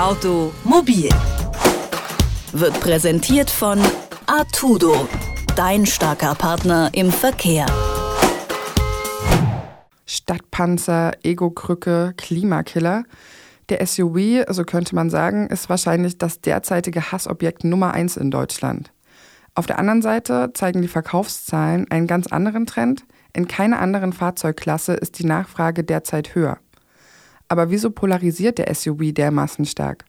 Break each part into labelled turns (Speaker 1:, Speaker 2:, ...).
Speaker 1: Automobil wird präsentiert von Artudo, dein starker Partner im Verkehr.
Speaker 2: Stadtpanzer, Ego-Krücke, Klimakiller. Der SUV, so könnte man sagen, ist wahrscheinlich das derzeitige Hassobjekt Nummer eins in Deutschland. Auf der anderen Seite zeigen die Verkaufszahlen einen ganz anderen Trend. In keiner anderen Fahrzeugklasse ist die Nachfrage derzeit höher. Aber wieso polarisiert der SUV dermaßen stark?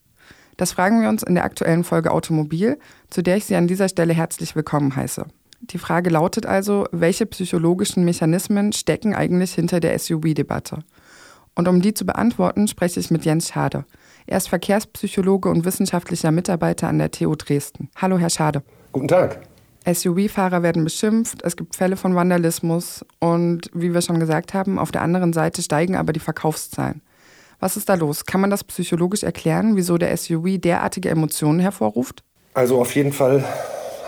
Speaker 2: Das fragen wir uns in der aktuellen Folge Automobil, zu der ich Sie an dieser Stelle herzlich willkommen heiße. Die Frage lautet also, welche psychologischen Mechanismen stecken eigentlich hinter der SUV-Debatte? Und um die zu beantworten, spreche ich mit Jens Schade. Er ist Verkehrspsychologe und wissenschaftlicher Mitarbeiter an der TU Dresden. Hallo, Herr Schade.
Speaker 3: Guten Tag.
Speaker 2: SUV-Fahrer werden beschimpft, es gibt Fälle von Vandalismus und wie wir schon gesagt haben, auf der anderen Seite steigen aber die Verkaufszahlen. Was ist da los? Kann man das psychologisch erklären, wieso der SUV derartige Emotionen hervorruft?
Speaker 3: Also auf jeden Fall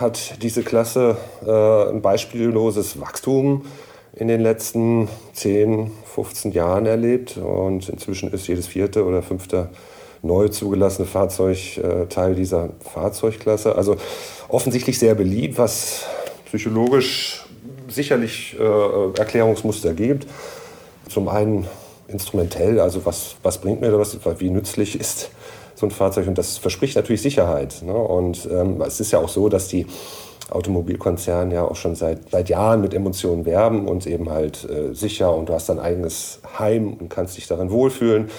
Speaker 3: hat diese Klasse äh, ein beispielloses Wachstum in den letzten 10, 15 Jahren erlebt. Und inzwischen ist jedes vierte oder fünfte neu zugelassene Fahrzeug äh, Teil dieser Fahrzeugklasse. Also offensichtlich sehr beliebt, was psychologisch sicherlich äh, Erklärungsmuster gibt. Zum einen instrumentell, also was, was bringt mir das, wie nützlich ist so ein Fahrzeug und das verspricht natürlich Sicherheit. Ne? Und ähm, es ist ja auch so, dass die Automobilkonzerne ja auch schon seit, seit Jahren mit Emotionen werben und eben halt äh, sicher und du hast dein eigenes Heim und kannst dich darin wohlfühlen.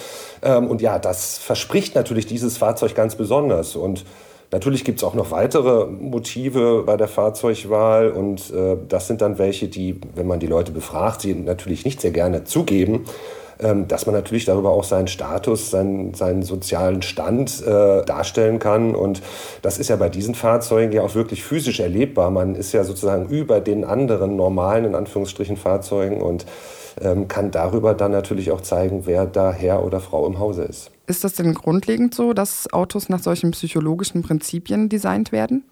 Speaker 3: Ähm, und ja, das verspricht natürlich dieses Fahrzeug ganz besonders. Und Natürlich gibt es auch noch weitere Motive bei der Fahrzeugwahl und äh, das sind dann welche, die, wenn man die Leute befragt, sie natürlich nicht sehr gerne zugeben. Ähm, dass man natürlich darüber auch seinen Status, seinen, seinen sozialen Stand äh, darstellen kann. Und das ist ja bei diesen Fahrzeugen ja auch wirklich physisch erlebbar. Man ist ja sozusagen über den anderen normalen, in Anführungsstrichen, Fahrzeugen und ähm, kann darüber dann natürlich auch zeigen, wer da Herr oder Frau im Hause ist.
Speaker 2: Ist das denn grundlegend so, dass Autos nach solchen psychologischen Prinzipien designt werden?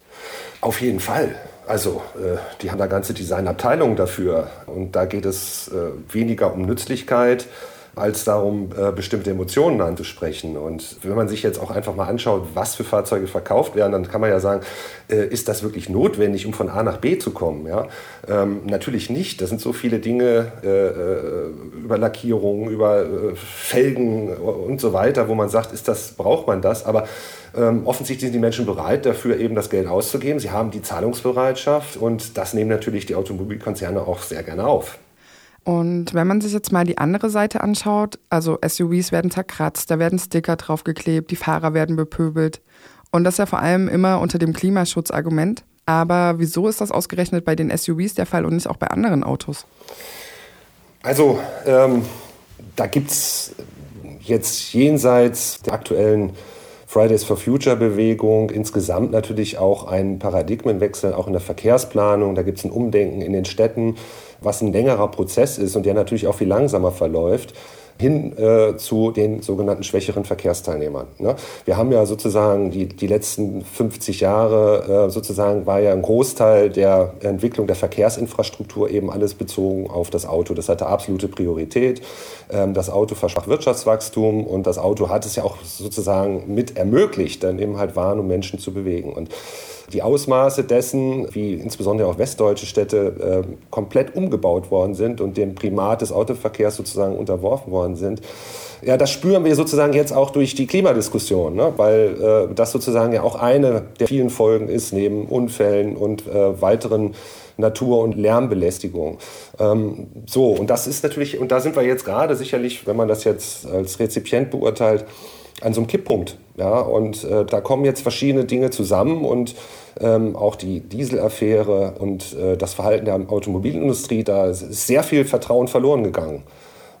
Speaker 3: Auf jeden Fall. Also, äh, die haben da ganze Designabteilungen dafür. Und da geht es äh, weniger um Nützlichkeit, als darum, äh, bestimmte Emotionen anzusprechen. Und wenn man sich jetzt auch einfach mal anschaut, was für Fahrzeuge verkauft werden, dann kann man ja sagen, äh, ist das wirklich notwendig, um von A nach B zu kommen? Ja? Ähm, natürlich nicht. Das sind so viele Dinge äh, äh über Lackierungen, über äh, Felgen und so weiter, wo man sagt, ist das, braucht man das? Aber ähm, offensichtlich sind die Menschen bereit, dafür eben das Geld auszugeben. Sie haben die Zahlungsbereitschaft und das nehmen natürlich die Automobilkonzerne auch sehr gerne auf.
Speaker 2: Und wenn man sich jetzt mal die andere Seite anschaut, also SUVs werden zerkratzt, da werden Sticker draufgeklebt, die Fahrer werden bepöbelt. Und das ja vor allem immer unter dem Klimaschutzargument. Aber wieso ist das ausgerechnet bei den SUVs der Fall und nicht auch bei anderen Autos?
Speaker 3: Also, ähm, da gibt es jetzt jenseits der aktuellen Fridays for Future Bewegung insgesamt natürlich auch einen Paradigmenwechsel, auch in der Verkehrsplanung. Da gibt es ein Umdenken in den Städten was ein längerer Prozess ist und der natürlich auch viel langsamer verläuft hin äh, zu den sogenannten schwächeren Verkehrsteilnehmern. Ne? Wir haben ja sozusagen die, die letzten 50 Jahre, äh, sozusagen war ja ein Großteil der Entwicklung der Verkehrsinfrastruktur eben alles bezogen auf das Auto. Das hatte absolute Priorität. Ähm, das Auto versprach Wirtschaftswachstum und das Auto hat es ja auch sozusagen mit ermöglicht, dann eben halt Waren und Menschen zu bewegen. Und die Ausmaße dessen, wie insbesondere auch westdeutsche Städte äh, komplett umgebaut worden sind und dem Primat des Autoverkehrs sozusagen unterworfen worden sind, ja, das spüren wir sozusagen jetzt auch durch die Klimadiskussion, ne? weil äh, das sozusagen ja auch eine der vielen Folgen ist, neben Unfällen und äh, weiteren Natur- und Lärmbelästigung. Ähm, so, und das ist natürlich, und da sind wir jetzt gerade sicherlich, wenn man das jetzt als Rezipient beurteilt, an so einem Kipppunkt. Ja? Und äh, da kommen jetzt verschiedene Dinge zusammen und ähm, auch die Dieselaffäre und äh, das Verhalten der Automobilindustrie, da ist sehr viel Vertrauen verloren gegangen.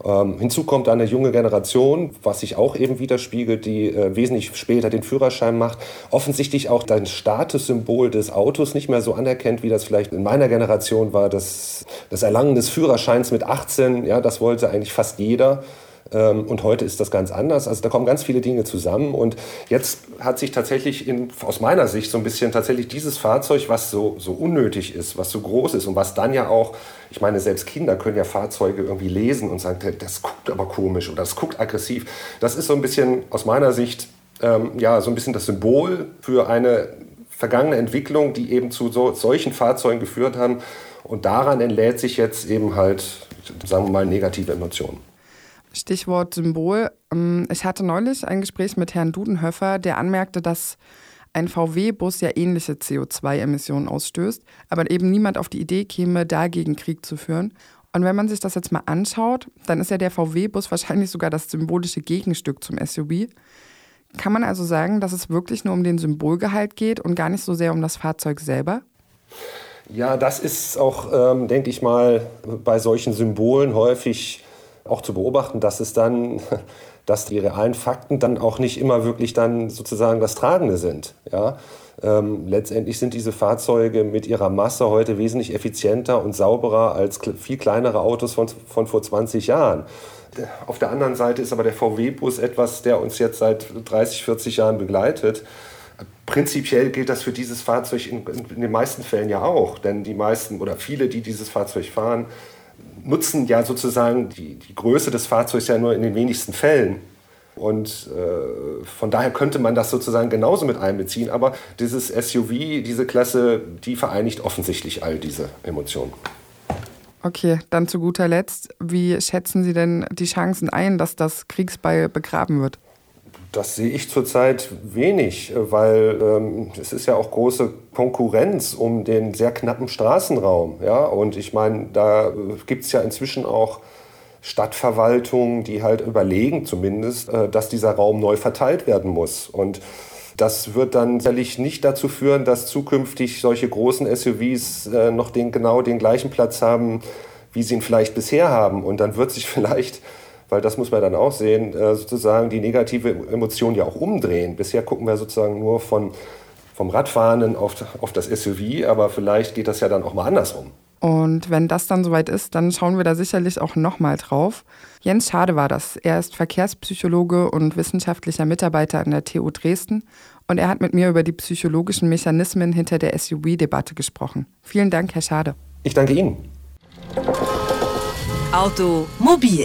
Speaker 3: Ähm, hinzu kommt eine junge Generation, was sich auch eben widerspiegelt, die äh, wesentlich später den Führerschein macht, offensichtlich auch das Statussymbol des Autos nicht mehr so anerkennt, wie das vielleicht in meiner Generation war. Das, das Erlangen des Führerscheins mit 18, ja, das wollte eigentlich fast jeder. Ähm, und heute ist das ganz anders. Also da kommen ganz viele Dinge zusammen. Und jetzt hat sich tatsächlich in, aus meiner Sicht so ein bisschen tatsächlich dieses Fahrzeug, was so, so unnötig ist, was so groß ist und was dann ja auch, ich meine, selbst Kinder können ja Fahrzeuge irgendwie lesen und sagen, das guckt aber komisch oder das guckt aggressiv. Das ist so ein bisschen aus meiner Sicht ähm, ja so ein bisschen das Symbol für eine vergangene Entwicklung, die eben zu so, solchen Fahrzeugen geführt haben. Und daran entlädt sich jetzt eben halt, sagen wir mal, negative Emotionen.
Speaker 2: Stichwort Symbol. Ähm, ich hatte neulich ein Gespräch mit Herrn Dudenhöfer, der anmerkte, dass ein VW-Bus ja ähnliche CO2-Emissionen ausstößt, aber eben niemand auf die Idee käme, dagegen Krieg zu führen. Und wenn man sich das jetzt mal anschaut, dann ist ja der VW-Bus wahrscheinlich sogar das symbolische Gegenstück zum SUV. Kann man also sagen, dass es wirklich nur um den Symbolgehalt geht und gar nicht so sehr um das Fahrzeug selber?
Speaker 3: Ja, das ist auch, ähm, denke ich mal, bei solchen Symbolen häufig auch zu beobachten, dass es dann, dass die realen Fakten dann auch nicht immer wirklich dann sozusagen das Tragende sind. Ja? Ähm, letztendlich sind diese Fahrzeuge mit ihrer Masse heute wesentlich effizienter und sauberer als viel kleinere Autos von, von vor 20 Jahren. Auf der anderen Seite ist aber der VW-Bus etwas, der uns jetzt seit 30, 40 Jahren begleitet. Prinzipiell gilt das für dieses Fahrzeug in, in, den meisten Fällen ja auch, denn die meisten oder viele, die dieses Fahrzeug fahren, nutzen ja sozusagen die, die Größe des Fahrzeugs ja nur in den wenigsten Fällen. Und äh, von daher könnte man das sozusagen genauso mit einbeziehen. Aber dieses SUV, diese Klasse, die vereinigt offensichtlich all diese Emotionen.
Speaker 2: Okay, dann zu guter Letzt, wie schätzen Sie denn die Chancen ein, dass das Kriegsbeil begraben wird?
Speaker 3: Das sehe ich zurzeit wenig, weil ähm, es ist ja auch große Konkurrenz um den sehr knappen Straßenraum. Ja? Und ich meine, da gibt es ja inzwischen auch Stadtverwaltungen, die halt überlegen zumindest, äh, dass dieser Raum neu verteilt werden muss. Und das wird dann sicherlich nicht dazu führen, dass zukünftig solche großen SUVs äh, noch den, genau den gleichen Platz haben, wie sie ihn vielleicht bisher haben. Und dann wird sich vielleicht weil das muss man dann auch sehen, äh, sozusagen die negative Emotion ja auch umdrehen. Bisher gucken wir sozusagen nur von, vom Radfahrenden auf, auf das SUV, aber vielleicht geht das ja dann auch mal andersrum.
Speaker 2: Und wenn das dann soweit ist, dann schauen wir da sicherlich auch nochmal drauf. Jens Schade war das. Er ist Verkehrspsychologe und wissenschaftlicher Mitarbeiter an der TU Dresden. Und er hat mit mir über die psychologischen Mechanismen hinter der SUV-Debatte gesprochen. Vielen Dank, Herr Schade.
Speaker 3: Ich danke Ihnen.
Speaker 1: Automobil